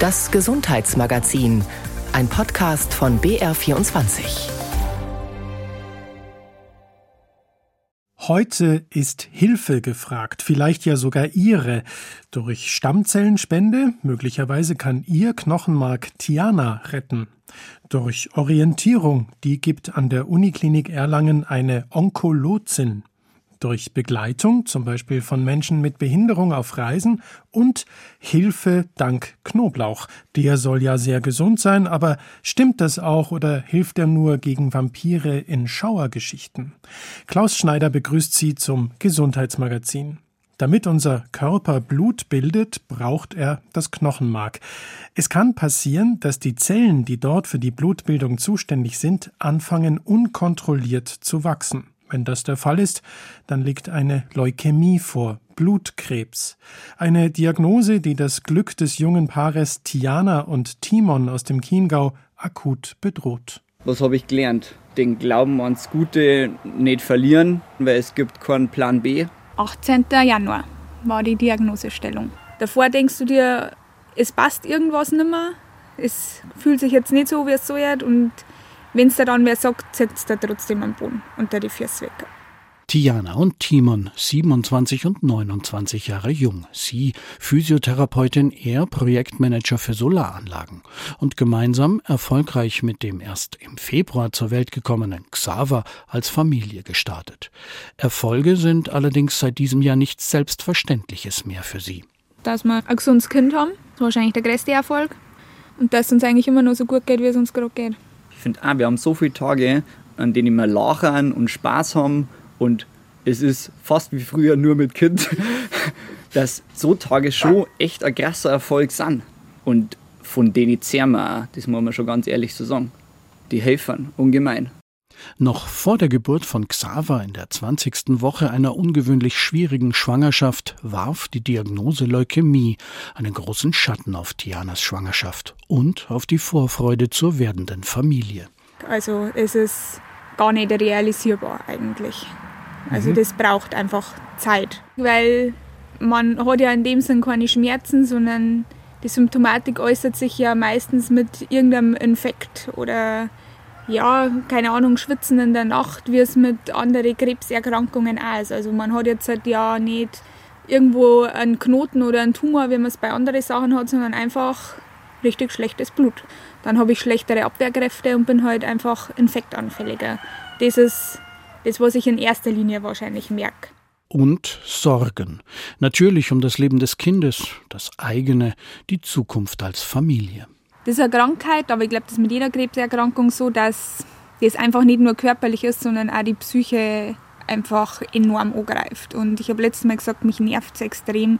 Das Gesundheitsmagazin, ein Podcast von BR24. Heute ist Hilfe gefragt, vielleicht ja sogar Ihre. Durch Stammzellenspende, möglicherweise kann Ihr Knochenmark Tiana retten. Durch Orientierung, die gibt an der Uniklinik Erlangen eine Onkolozin durch Begleitung, zum Beispiel von Menschen mit Behinderung auf Reisen und Hilfe dank Knoblauch. Der soll ja sehr gesund sein, aber stimmt das auch oder hilft er nur gegen Vampire in Schauergeschichten? Klaus Schneider begrüßt Sie zum Gesundheitsmagazin. Damit unser Körper Blut bildet, braucht er das Knochenmark. Es kann passieren, dass die Zellen, die dort für die Blutbildung zuständig sind, anfangen unkontrolliert zu wachsen. Wenn das der Fall ist, dann liegt eine Leukämie vor, Blutkrebs. Eine Diagnose, die das Glück des jungen Paares Tiana und Timon aus dem Chiemgau akut bedroht. Was habe ich gelernt? Den Glauben ans Gute nicht verlieren, weil es gibt keinen Plan B. 18. Januar war die Diagnosestellung. Davor denkst du dir, es passt irgendwas nicht mehr. Es fühlt sich jetzt nicht so, wie es soll und wenn es da dann wer sagt, setzt er trotzdem am Boden unter die Füße weg. Tiana und Timon, 27 und 29 Jahre jung. Sie, Physiotherapeutin, er Projektmanager für Solaranlagen. Und gemeinsam erfolgreich mit dem erst im Februar zur Welt gekommenen Xaver als Familie gestartet. Erfolge sind allerdings seit diesem Jahr nichts Selbstverständliches mehr für sie. Dass wir ein gesundes Kind haben, ist wahrscheinlich der größte Erfolg. Und dass es uns eigentlich immer noch so gut geht, wie es uns gerade geht. Ich finde auch, wir haben so viele Tage, an denen wir lachen und Spaß haben und es ist fast wie früher nur mit Kind, dass so Tage schon echt ein krasser Erfolg sind. Und von denen zehren wir auch, das muss man schon ganz ehrlich so sagen. Die helfen ungemein. Noch vor der Geburt von Xaver in der 20. Woche einer ungewöhnlich schwierigen Schwangerschaft warf die Diagnose Leukämie einen großen Schatten auf Tianas Schwangerschaft und auf die Vorfreude zur werdenden Familie. Also es ist gar nicht realisierbar eigentlich. Also mhm. das braucht einfach Zeit, weil man hat ja in dem Sinn keine Schmerzen, sondern die Symptomatik äußert sich ja meistens mit irgendeinem Infekt oder ja, keine Ahnung, Schwitzen in der Nacht, wie es mit anderen Krebserkrankungen auch ist. Also man hat jetzt halt ja nicht irgendwo einen Knoten oder einen Tumor, wie man es bei anderen Sachen hat, sondern einfach richtig schlechtes Blut. Dann habe ich schlechtere Abwehrkräfte und bin halt einfach infektanfälliger. Das ist das, was ich in erster Linie wahrscheinlich merke. Und Sorgen. Natürlich um das Leben des Kindes, das eigene, die Zukunft als Familie. Das ist eine Krankheit, aber ich glaube, das ist mit jeder Krebserkrankung so, dass das einfach nicht nur körperlich ist, sondern auch die Psyche einfach enorm angreift. Und ich habe letztes Mal gesagt, mich nervt es extrem,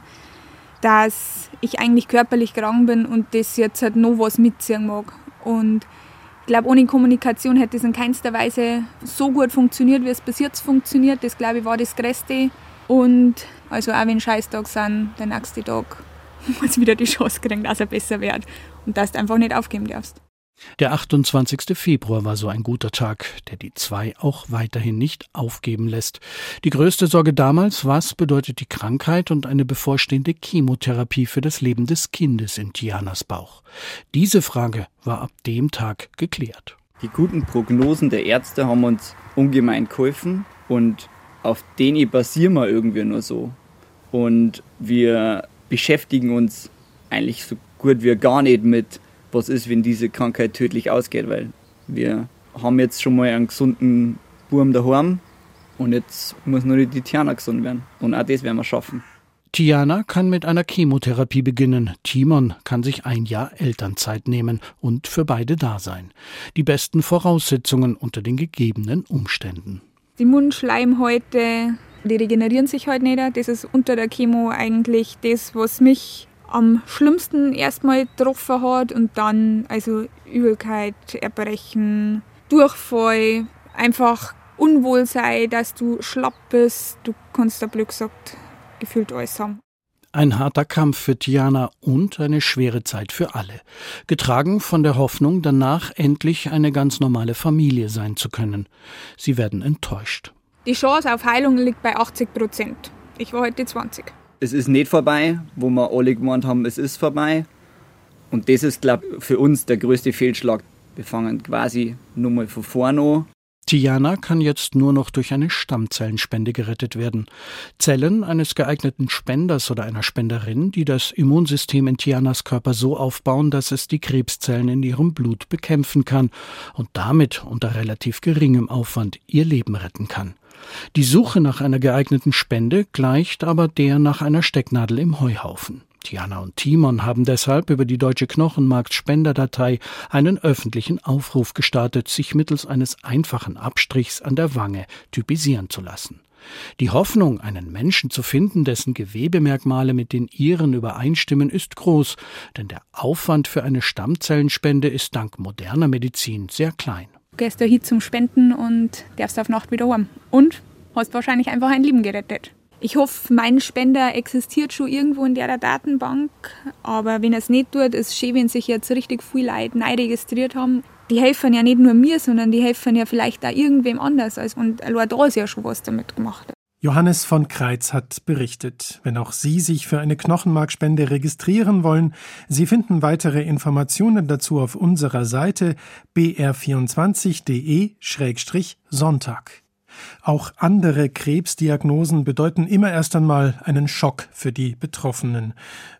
dass ich eigentlich körperlich krank bin und das jetzt halt noch was mitziehen mag. Und ich glaube, ohne Kommunikation hätte es in keinster Weise so gut funktioniert, wie es bis jetzt funktioniert. Das, glaube ich, war das Größte. Und also auch wenn Scheißtag sind, der nächste Tag muss wieder die Chance kriegen, dass er besser wird und dass du einfach nicht aufgeben darfst. Der 28. Februar war so ein guter Tag, der die zwei auch weiterhin nicht aufgeben lässt. Die größte Sorge damals, was bedeutet die Krankheit und eine bevorstehende Chemotherapie für das Leben des Kindes in Tianas Bauch? Diese Frage war ab dem Tag geklärt. Die guten Prognosen der Ärzte haben uns ungemein geholfen und auf denen basieren wir irgendwie nur so. Und wir beschäftigen uns eigentlich so gut wie gar nicht mit, was ist, wenn diese Krankheit tödlich ausgeht, weil wir haben jetzt schon mal einen gesunden Burm daheim und jetzt muss nur die Tiana gesund werden. Und auch das werden wir schaffen. Tiana kann mit einer Chemotherapie beginnen. Timon kann sich ein Jahr Elternzeit nehmen und für beide da sein. Die besten Voraussetzungen unter den gegebenen Umständen. Die Mundschleimhäute, die regenerieren sich heute halt nicht. Das ist unter der Chemo eigentlich das, was mich am schlimmsten erstmal getroffen hat und dann also Übelkeit, Erbrechen, Durchfall, einfach Unwohlsein, dass du schlapp bist. Du kannst da Glück gesagt gefühlt alles haben. Ein harter Kampf für Tiana und eine schwere Zeit für alle. Getragen von der Hoffnung, danach endlich eine ganz normale Familie sein zu können. Sie werden enttäuscht. Die Chance auf Heilung liegt bei 80 Prozent. Ich war heute 20 es ist nicht vorbei, wo wir alle gemeint haben, es ist vorbei. Und das ist, glaube ich, für uns der größte Fehlschlag. Wir fangen quasi nur mal von vorne an Tiana kann jetzt nur noch durch eine Stammzellenspende gerettet werden. Zellen eines geeigneten Spenders oder einer Spenderin, die das Immunsystem in Tianas Körper so aufbauen, dass es die Krebszellen in ihrem Blut bekämpfen kann und damit unter relativ geringem Aufwand ihr Leben retten kann. Die Suche nach einer geeigneten Spende gleicht aber der nach einer Stecknadel im Heuhaufen. Tiana und Timon haben deshalb über die Deutsche Knochenmarkt-Spenderdatei einen öffentlichen Aufruf gestartet, sich mittels eines einfachen Abstrichs an der Wange typisieren zu lassen. Die Hoffnung, einen Menschen zu finden, dessen Gewebemerkmale mit den ihren übereinstimmen, ist groß, denn der Aufwand für eine Stammzellenspende ist dank moderner Medizin sehr klein. Gehst da hin zum Spenden und darfst auf Nacht wieder heim. Und hast wahrscheinlich einfach ein Leben gerettet. Ich hoffe, mein Spender existiert schon irgendwo in der Datenbank, aber wenn er es nicht tut, ist es schön, wenn sich jetzt richtig viele Leute neu registriert haben. Die helfen ja nicht nur mir, sondern die helfen ja vielleicht auch irgendwem anders. Und allein da ist ja schon was damit gemacht. Johannes von Kreitz hat berichtet. Wenn auch Sie sich für eine Knochenmarkspende registrieren wollen, Sie finden weitere Informationen dazu auf unserer Seite br24.de-sonntag. Auch andere Krebsdiagnosen bedeuten immer erst einmal einen Schock für die Betroffenen.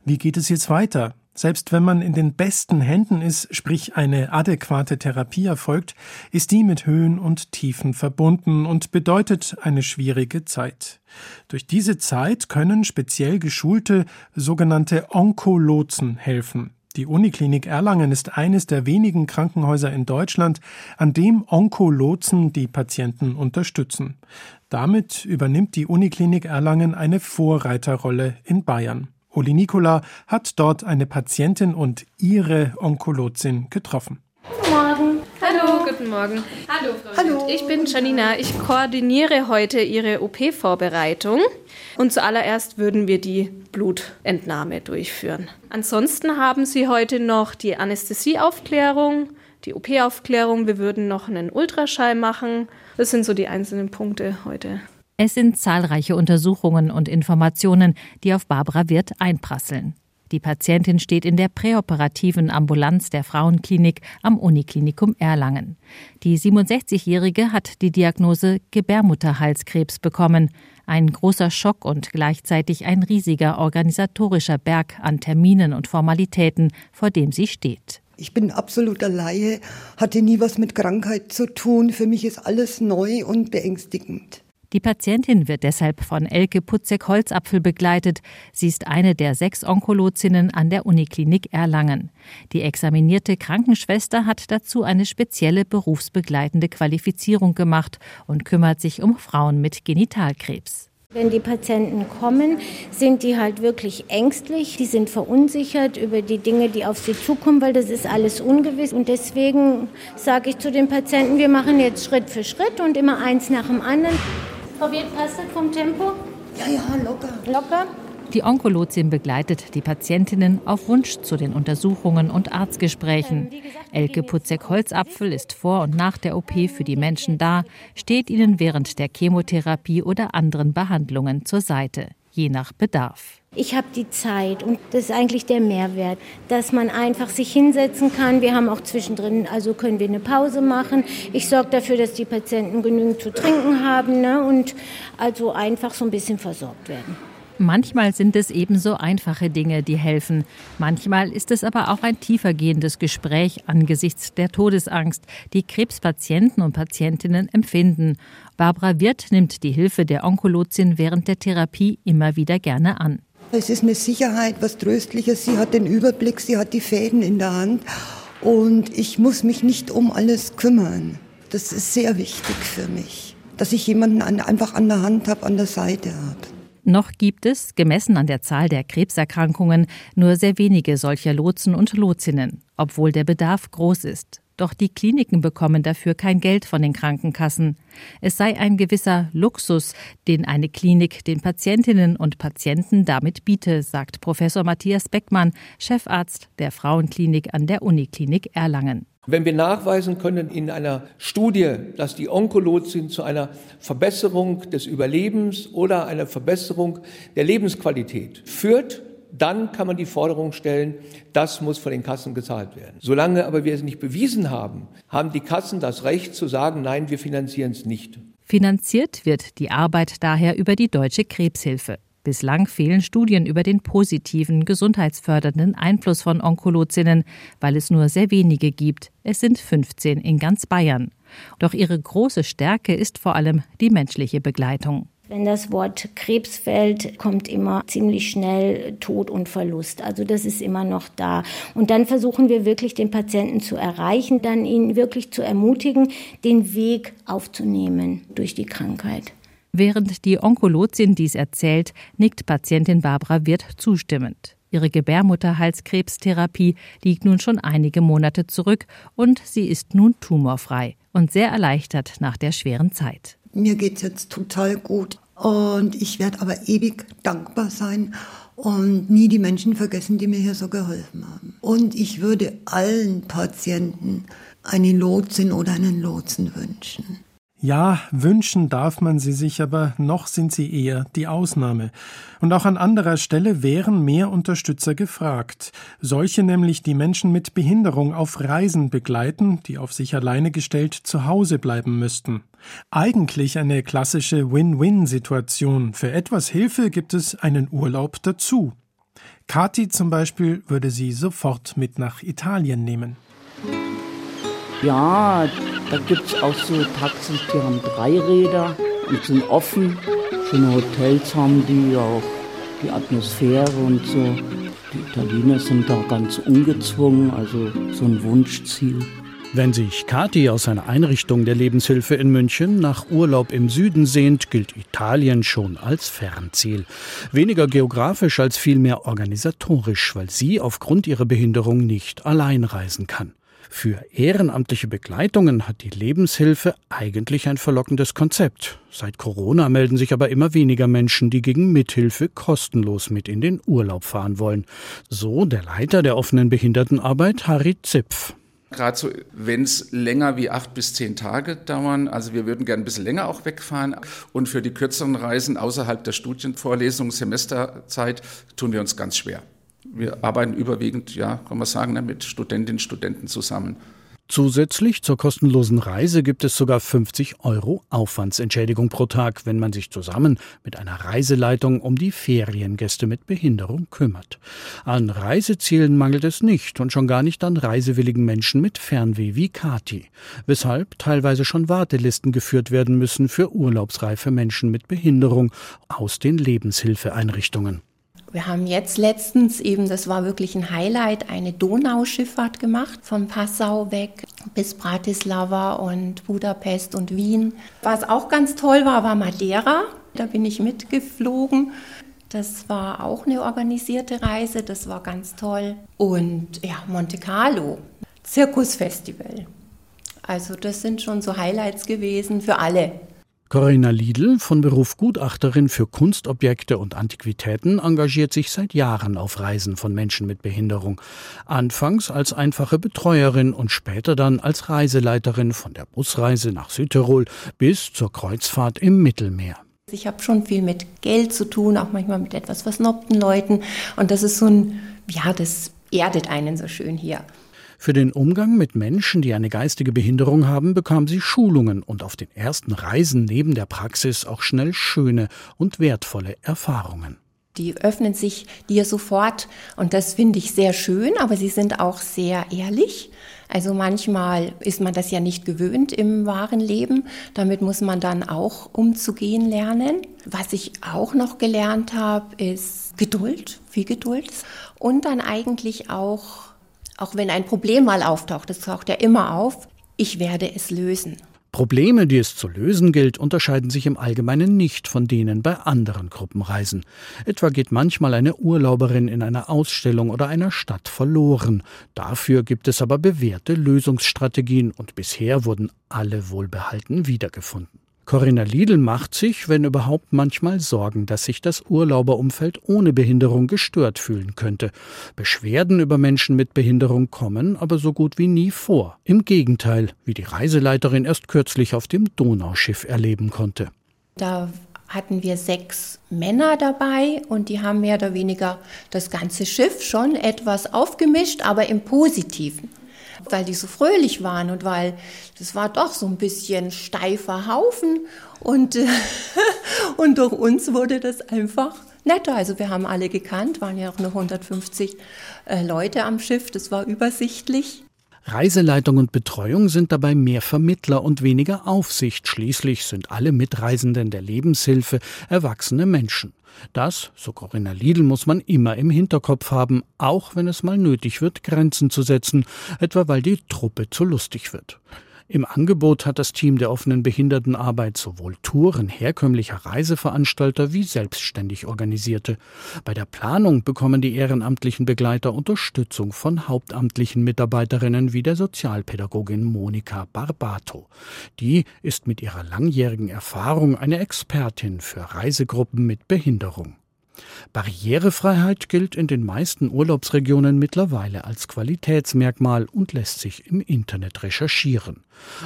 Wie geht es jetzt weiter? Selbst wenn man in den besten Händen ist, sprich eine adäquate Therapie erfolgt, ist die mit Höhen und Tiefen verbunden und bedeutet eine schwierige Zeit. Durch diese Zeit können speziell geschulte sogenannte Onkolotsen helfen. Die Uniklinik Erlangen ist eines der wenigen Krankenhäuser in Deutschland, an dem Onkolotsen die Patienten unterstützen. Damit übernimmt die Uniklinik Erlangen eine Vorreiterrolle in Bayern. Uli Nikola hat dort eine Patientin und ihre Onkolotsin getroffen. Guten Morgen. Hallo, guten Morgen. Hallo, Frau Hallo. Ich bin Janina. Ich koordiniere heute Ihre OP-Vorbereitung. Und zuallererst würden wir die Blutentnahme durchführen. Ansonsten haben Sie heute noch die Anästhesieaufklärung, die OP-Aufklärung. Wir würden noch einen Ultraschall machen. Das sind so die einzelnen Punkte heute. Es sind zahlreiche Untersuchungen und Informationen, die auf Barbara Wirth einprasseln. Die Patientin steht in der präoperativen Ambulanz der Frauenklinik am Uniklinikum Erlangen. Die 67-Jährige hat die Diagnose Gebärmutterhalskrebs bekommen. Ein großer Schock und gleichzeitig ein riesiger organisatorischer Berg an Terminen und Formalitäten, vor dem sie steht. Ich bin absoluter Laie, hatte nie was mit Krankheit zu tun. Für mich ist alles neu und beängstigend. Die Patientin wird deshalb von Elke Putzek-Holzapfel begleitet. Sie ist eine der sechs Onkolozinnen an der Uniklinik Erlangen. Die examinierte Krankenschwester hat dazu eine spezielle berufsbegleitende Qualifizierung gemacht und kümmert sich um Frauen mit Genitalkrebs. Wenn die Patienten kommen, sind die halt wirklich ängstlich, die sind verunsichert über die Dinge, die auf sie zukommen, weil das ist alles ungewiss. Und deswegen sage ich zu den Patienten, wir machen jetzt Schritt für Schritt und immer eins nach dem anderen. Frau Wirt, passt das vom Tempo? Ja, ja, locker. Locker? Die Onkologin begleitet die Patientinnen auf Wunsch zu den Untersuchungen und Arztgesprächen. Elke Putzek-Holzapfel ist vor und nach der OP für die Menschen da, steht ihnen während der Chemotherapie oder anderen Behandlungen zur Seite, je nach Bedarf. Ich habe die Zeit und das ist eigentlich der Mehrwert, dass man einfach sich hinsetzen kann. Wir haben auch zwischendrin, also können wir eine Pause machen. Ich sorge dafür, dass die Patienten genügend zu trinken haben ne, und also einfach so ein bisschen versorgt werden. Manchmal sind es ebenso einfache Dinge, die helfen. Manchmal ist es aber auch ein tiefergehendes Gespräch angesichts der Todesangst, die Krebspatienten und Patientinnen empfinden. Barbara Wirth nimmt die Hilfe der Onkologin während der Therapie immer wieder gerne an. Es ist eine Sicherheit, was Tröstliches. Sie hat den Überblick, sie hat die Fäden in der Hand und ich muss mich nicht um alles kümmern. Das ist sehr wichtig für mich, dass ich jemanden einfach an der Hand habe, an der Seite habe. Noch gibt es, gemessen an der Zahl der Krebserkrankungen, nur sehr wenige solcher Lotsen und Lotsinnen, obwohl der Bedarf groß ist. Doch die Kliniken bekommen dafür kein Geld von den Krankenkassen. Es sei ein gewisser Luxus, den eine Klinik den Patientinnen und Patienten damit biete, sagt Professor Matthias Beckmann, Chefarzt der Frauenklinik an der Uniklinik Erlangen. Wenn wir nachweisen können in einer Studie, dass die Onkolotien zu einer Verbesserung des Überlebens oder einer Verbesserung der Lebensqualität führt, dann kann man die Forderung stellen, das muss von den Kassen gezahlt werden. Solange aber wir es nicht bewiesen haben, haben die Kassen das Recht zu sagen, nein, wir finanzieren es nicht. Finanziert wird die Arbeit daher über die Deutsche Krebshilfe. Bislang fehlen Studien über den positiven, gesundheitsfördernden Einfluss von Onkolozinnen, weil es nur sehr wenige gibt. Es sind 15 in ganz Bayern. Doch ihre große Stärke ist vor allem die menschliche Begleitung. Wenn das Wort Krebs fällt, kommt immer ziemlich schnell Tod und Verlust. Also das ist immer noch da. Und dann versuchen wir wirklich den Patienten zu erreichen, dann ihn wirklich zu ermutigen, den Weg aufzunehmen durch die Krankheit. Während die Onkologin dies erzählt, nickt Patientin Barbara Wirth zustimmend. Ihre Gebärmutterhalskrebstherapie liegt nun schon einige Monate zurück und sie ist nun tumorfrei und sehr erleichtert nach der schweren Zeit. Mir geht es jetzt total gut und ich werde aber ewig dankbar sein und nie die Menschen vergessen, die mir hier so geholfen haben. Und ich würde allen Patienten eine Lotsin oder einen Lotsen wünschen. Ja, wünschen darf man sie sich, aber noch sind sie eher die Ausnahme. Und auch an anderer Stelle wären mehr Unterstützer gefragt. Solche nämlich, die Menschen mit Behinderung auf Reisen begleiten, die auf sich alleine gestellt zu Hause bleiben müssten. Eigentlich eine klassische Win-Win-Situation. Für etwas Hilfe gibt es einen Urlaub dazu. Kati zum Beispiel würde sie sofort mit nach Italien nehmen. Ja, da gibt es auch so Taxis, die haben drei Räder und sind offen. Schöne Hotels haben die auch, die Atmosphäre und so. Die Italiener sind da ganz ungezwungen, also so ein Wunschziel. Wenn sich Kati aus einer Einrichtung der Lebenshilfe in München nach Urlaub im Süden sehnt, gilt Italien schon als Fernziel. Weniger geografisch als vielmehr organisatorisch, weil sie aufgrund ihrer Behinderung nicht allein reisen kann. Für ehrenamtliche Begleitungen hat die Lebenshilfe eigentlich ein verlockendes Konzept. Seit Corona melden sich aber immer weniger Menschen, die gegen Mithilfe kostenlos mit in den Urlaub fahren wollen. So der Leiter der offenen Behindertenarbeit, Harry Zipf. Gerade so, wenn es länger wie acht bis zehn Tage dauern, also wir würden gerne ein bisschen länger auch wegfahren. Und für die kürzeren Reisen außerhalb der Studienvorlesung, Semesterzeit, tun wir uns ganz schwer. Wir arbeiten überwiegend, ja, kann man sagen, ne, mit Studentinnen und Studenten zusammen. Zusätzlich zur kostenlosen Reise gibt es sogar 50 Euro Aufwandsentschädigung pro Tag, wenn man sich zusammen mit einer Reiseleitung um die Feriengäste mit Behinderung kümmert. An Reisezielen mangelt es nicht und schon gar nicht an reisewilligen Menschen mit Fernweh wie Kati, weshalb teilweise schon Wartelisten geführt werden müssen für urlaubsreife Menschen mit Behinderung aus den Lebenshilfeeinrichtungen. Wir haben jetzt letztens eben, das war wirklich ein Highlight, eine Donauschifffahrt gemacht, von Passau weg bis Bratislava und Budapest und Wien. Was auch ganz toll war, war Madeira. Da bin ich mitgeflogen. Das war auch eine organisierte Reise, das war ganz toll. Und ja, Monte Carlo, Zirkusfestival. Also das sind schon so Highlights gewesen für alle. Corinna Liedl, von Beruf Gutachterin für Kunstobjekte und Antiquitäten, engagiert sich seit Jahren auf Reisen von Menschen mit Behinderung. Anfangs als einfache Betreuerin und später dann als Reiseleiterin von der Busreise nach Südtirol bis zur Kreuzfahrt im Mittelmeer. Ich habe schon viel mit Geld zu tun, auch manchmal mit etwas versnobten Leuten. Und das ist so ein, ja, das erdet einen so schön hier. Für den Umgang mit Menschen, die eine geistige Behinderung haben, bekam sie Schulungen und auf den ersten Reisen neben der Praxis auch schnell schöne und wertvolle Erfahrungen. Die öffnen sich dir sofort und das finde ich sehr schön, aber sie sind auch sehr ehrlich. Also manchmal ist man das ja nicht gewöhnt im wahren Leben. Damit muss man dann auch umzugehen lernen. Was ich auch noch gelernt habe, ist Geduld, viel Geduld und dann eigentlich auch auch wenn ein Problem mal auftaucht, das taucht ja immer auf, ich werde es lösen. Probleme, die es zu lösen gilt, unterscheiden sich im Allgemeinen nicht von denen bei anderen Gruppenreisen. Etwa geht manchmal eine Urlauberin in einer Ausstellung oder einer Stadt verloren. Dafür gibt es aber bewährte Lösungsstrategien und bisher wurden alle wohlbehalten wiedergefunden. Corinna Liedl macht sich, wenn überhaupt, manchmal Sorgen, dass sich das Urlauberumfeld ohne Behinderung gestört fühlen könnte. Beschwerden über Menschen mit Behinderung kommen aber so gut wie nie vor. Im Gegenteil, wie die Reiseleiterin erst kürzlich auf dem Donauschiff erleben konnte. Da hatten wir sechs Männer dabei und die haben mehr oder weniger das ganze Schiff schon etwas aufgemischt, aber im Positiven. Weil die so fröhlich waren und weil das war doch so ein bisschen steifer Haufen und, und durch uns wurde das einfach netter. Also wir haben alle gekannt, waren ja auch nur 150 äh, Leute am Schiff, das war übersichtlich. Reiseleitung und Betreuung sind dabei mehr Vermittler und weniger Aufsicht. Schließlich sind alle Mitreisenden der Lebenshilfe erwachsene Menschen. Das, so Corinna Liedl, muss man immer im Hinterkopf haben, auch wenn es mal nötig wird, Grenzen zu setzen, etwa weil die Truppe zu lustig wird. Im Angebot hat das Team der offenen Behindertenarbeit sowohl Touren herkömmlicher Reiseveranstalter wie selbstständig organisierte. Bei der Planung bekommen die ehrenamtlichen Begleiter Unterstützung von hauptamtlichen Mitarbeiterinnen wie der Sozialpädagogin Monika Barbato. Die ist mit ihrer langjährigen Erfahrung eine Expertin für Reisegruppen mit Behinderung. Barrierefreiheit gilt in den meisten Urlaubsregionen mittlerweile als Qualitätsmerkmal und lässt sich im Internet recherchieren.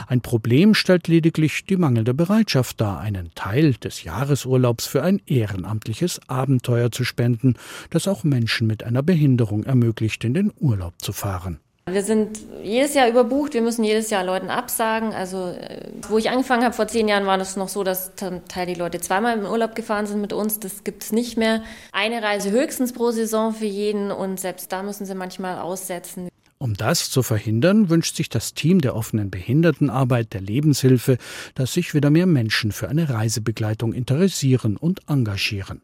Ein Problem stellt lediglich die mangelnde Bereitschaft dar, einen Teil des Jahresurlaubs für ein ehrenamtliches Abenteuer zu spenden, das auch Menschen mit einer Behinderung ermöglicht, in den Urlaub zu fahren. Wir sind jedes Jahr überbucht, wir müssen jedes Jahr Leuten absagen. Also, äh, wo ich angefangen habe vor zehn Jahren, war es noch so, dass zum Teil die Leute zweimal im Urlaub gefahren sind mit uns. Das gibt es nicht mehr. Eine Reise höchstens pro Saison für jeden und selbst da müssen sie manchmal aussetzen. Um das zu verhindern, wünscht sich das Team der offenen Behindertenarbeit der Lebenshilfe, dass sich wieder mehr Menschen für eine Reisebegleitung interessieren und engagieren.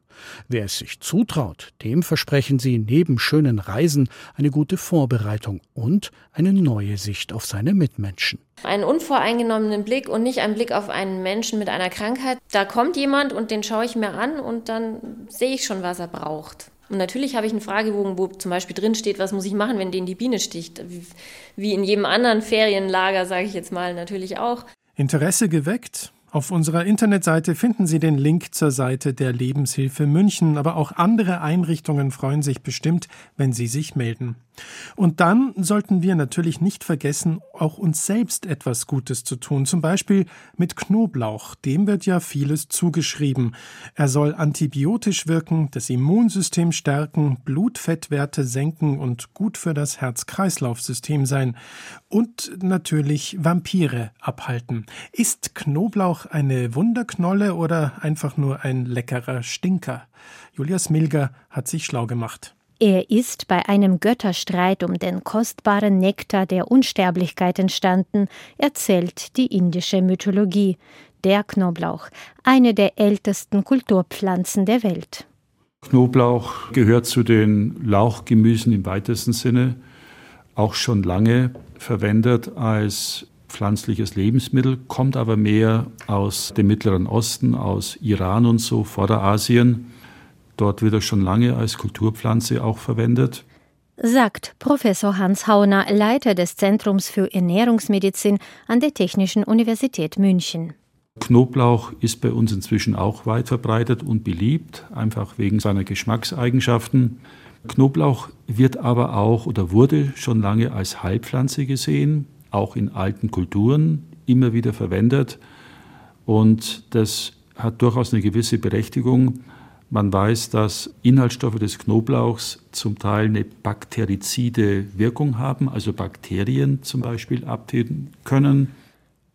Wer es sich zutraut, dem versprechen sie neben schönen Reisen eine gute Vorbereitung und eine neue Sicht auf seine Mitmenschen. Einen unvoreingenommenen Blick und nicht einen Blick auf einen Menschen mit einer Krankheit. Da kommt jemand und den schaue ich mir an und dann sehe ich schon, was er braucht. Und natürlich habe ich einen Fragebogen, wo zum Beispiel drin steht, was muss ich machen, wenn denen die Biene sticht. Wie in jedem anderen Ferienlager, sage ich jetzt mal, natürlich auch. Interesse geweckt? Auf unserer Internetseite finden Sie den Link zur Seite der Lebenshilfe München, aber auch andere Einrichtungen freuen sich bestimmt, wenn Sie sich melden. Und dann sollten wir natürlich nicht vergessen, auch uns selbst etwas Gutes zu tun, zum Beispiel mit Knoblauch. Dem wird ja vieles zugeschrieben. Er soll antibiotisch wirken, das Immunsystem stärken, Blutfettwerte senken und gut für das Herz-Kreislauf-System sein. Und natürlich Vampire abhalten. Ist Knoblauch eine Wunderknolle oder einfach nur ein leckerer Stinker? Julius Milger hat sich schlau gemacht. Er ist bei einem Götterstreit um den kostbaren Nektar der Unsterblichkeit entstanden, erzählt die indische Mythologie. Der Knoblauch, eine der ältesten Kulturpflanzen der Welt. Knoblauch gehört zu den Lauchgemüsen im weitesten Sinne, auch schon lange verwendet als pflanzliches Lebensmittel, kommt aber mehr aus dem Mittleren Osten, aus Iran und so, Vorderasien. Dort wird er schon lange als Kulturpflanze auch verwendet. Sagt Professor Hans Hauner, Leiter des Zentrums für Ernährungsmedizin an der Technischen Universität München. Knoblauch ist bei uns inzwischen auch weit verbreitet und beliebt, einfach wegen seiner Geschmackseigenschaften. Knoblauch wird aber auch oder wurde schon lange als Heilpflanze gesehen, auch in alten Kulturen immer wieder verwendet. Und das hat durchaus eine gewisse Berechtigung. Man weiß, dass Inhaltsstoffe des Knoblauchs zum Teil eine bakterizide Wirkung haben, also Bakterien zum Beispiel abtöten können.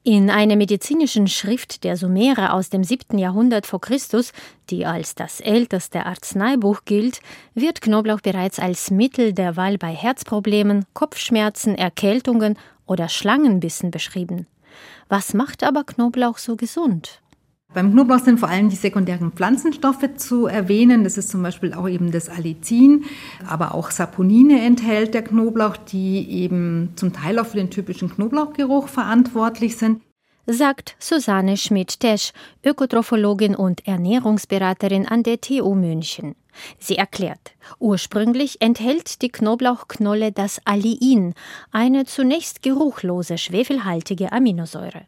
In einer medizinischen Schrift der Sumerer aus dem 7. Jahrhundert vor Christus, die als das älteste Arzneibuch gilt, wird Knoblauch bereits als Mittel der Wahl bei Herzproblemen, Kopfschmerzen, Erkältungen oder Schlangenbissen beschrieben. Was macht aber Knoblauch so gesund? Beim Knoblauch sind vor allem die sekundären Pflanzenstoffe zu erwähnen. Das ist zum Beispiel auch eben das Allicin, aber auch Saponine enthält der Knoblauch, die eben zum Teil auch für den typischen Knoblauchgeruch verantwortlich sind sagt Susanne Schmidt-Tesch, Ökotrophologin und Ernährungsberaterin an der TU München. Sie erklärt, ursprünglich enthält die Knoblauchknolle das Alliin, eine zunächst geruchlose schwefelhaltige Aminosäure.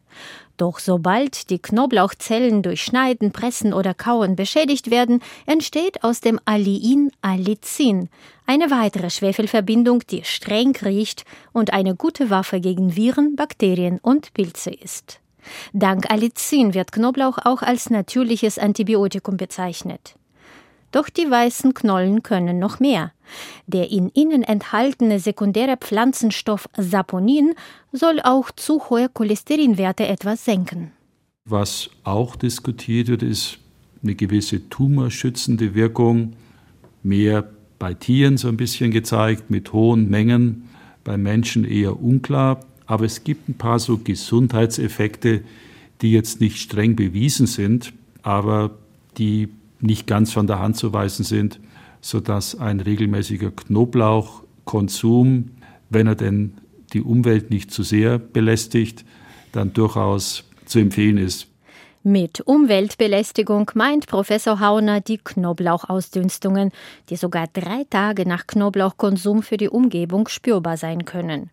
Doch sobald die Knoblauchzellen durch Schneiden, Pressen oder Kauen beschädigt werden, entsteht aus dem Alliin Allicin, eine weitere Schwefelverbindung, die streng riecht und eine gute Waffe gegen Viren, Bakterien und Pilze ist. Dank Allicin wird Knoblauch auch als natürliches Antibiotikum bezeichnet. Doch die weißen Knollen können noch mehr. Der in ihnen enthaltene sekundäre Pflanzenstoff Saponin soll auch zu hohe Cholesterinwerte etwas senken. Was auch diskutiert wird, ist eine gewisse tumorschützende Wirkung, mehr bei Tieren so ein bisschen gezeigt, mit hohen Mengen, bei Menschen eher unklar. Aber es gibt ein paar so Gesundheitseffekte, die jetzt nicht streng bewiesen sind, aber die nicht ganz von der Hand zu weisen sind, sodass ein regelmäßiger Knoblauchkonsum, wenn er denn die Umwelt nicht zu sehr belästigt, dann durchaus zu empfehlen ist. Mit Umweltbelästigung meint Professor Hauner die Knoblauchausdünstungen, die sogar drei Tage nach Knoblauchkonsum für die Umgebung spürbar sein können.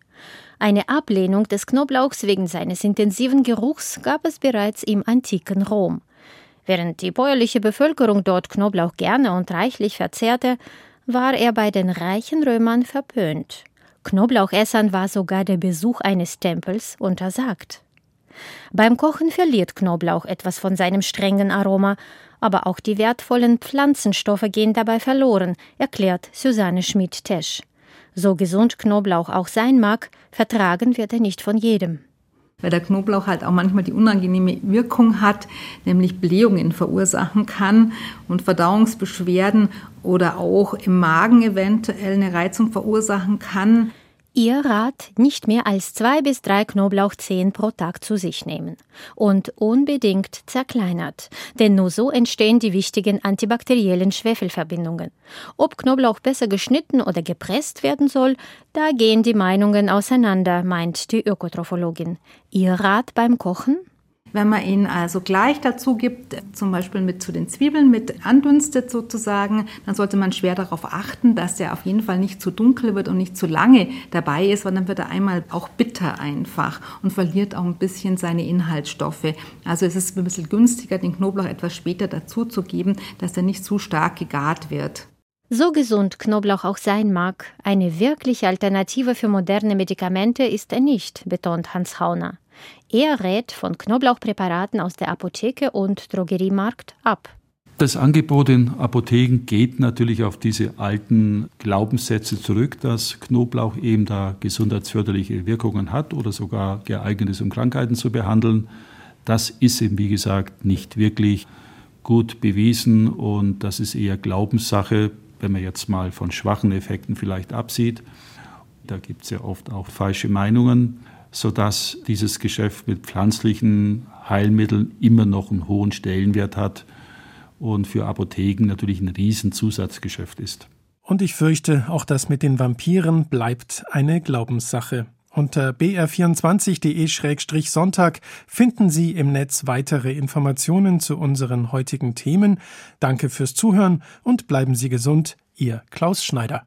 Eine Ablehnung des Knoblauchs wegen seines intensiven Geruchs gab es bereits im antiken Rom. Während die bäuerliche Bevölkerung dort Knoblauch gerne und reichlich verzehrte, war er bei den reichen Römern verpönt. Knoblauchessern war sogar der Besuch eines Tempels untersagt. Beim Kochen verliert Knoblauch etwas von seinem strengen Aroma, aber auch die wertvollen Pflanzenstoffe gehen dabei verloren, erklärt Susanne Schmidt-Tesch. So gesund Knoblauch auch sein mag, vertragen wird er nicht von jedem. Weil der Knoblauch halt auch manchmal die unangenehme Wirkung hat, nämlich Blähungen verursachen kann und Verdauungsbeschwerden oder auch im Magen eventuell eine Reizung verursachen kann. Ihr Rat, nicht mehr als zwei bis drei Knoblauchzehen pro Tag zu sich nehmen. Und unbedingt zerkleinert, denn nur so entstehen die wichtigen antibakteriellen Schwefelverbindungen. Ob Knoblauch besser geschnitten oder gepresst werden soll, da gehen die Meinungen auseinander, meint die Ökotrophologin. Ihr Rat beim Kochen? Wenn man ihn also gleich dazu gibt, zum Beispiel mit zu den Zwiebeln mit andünstet sozusagen, dann sollte man schwer darauf achten, dass der auf jeden Fall nicht zu dunkel wird und nicht zu lange dabei ist, weil dann wird er einmal auch bitter einfach und verliert auch ein bisschen seine Inhaltsstoffe. Also es ist ein bisschen günstiger, den Knoblauch etwas später dazu zu geben, dass er nicht zu stark gegart wird. So gesund Knoblauch auch sein mag, eine wirkliche Alternative für moderne Medikamente ist er nicht, betont Hans Hauner. Er rät von Knoblauchpräparaten aus der Apotheke und Drogeriemarkt ab. Das Angebot in Apotheken geht natürlich auf diese alten Glaubenssätze zurück, dass Knoblauch eben da gesundheitsförderliche Wirkungen hat oder sogar geeignet ist, um Krankheiten zu behandeln. Das ist eben, wie gesagt, nicht wirklich gut bewiesen und das ist eher Glaubenssache, wenn man jetzt mal von schwachen Effekten vielleicht absieht. Da gibt es ja oft auch falsche Meinungen sodass dieses Geschäft mit pflanzlichen Heilmitteln immer noch einen hohen Stellenwert hat und für Apotheken natürlich ein Riesenzusatzgeschäft ist. Und ich fürchte, auch das mit den Vampiren bleibt eine Glaubenssache. Unter br24.de-sonntag finden Sie im Netz weitere Informationen zu unseren heutigen Themen. Danke fürs Zuhören und bleiben Sie gesund, Ihr Klaus Schneider.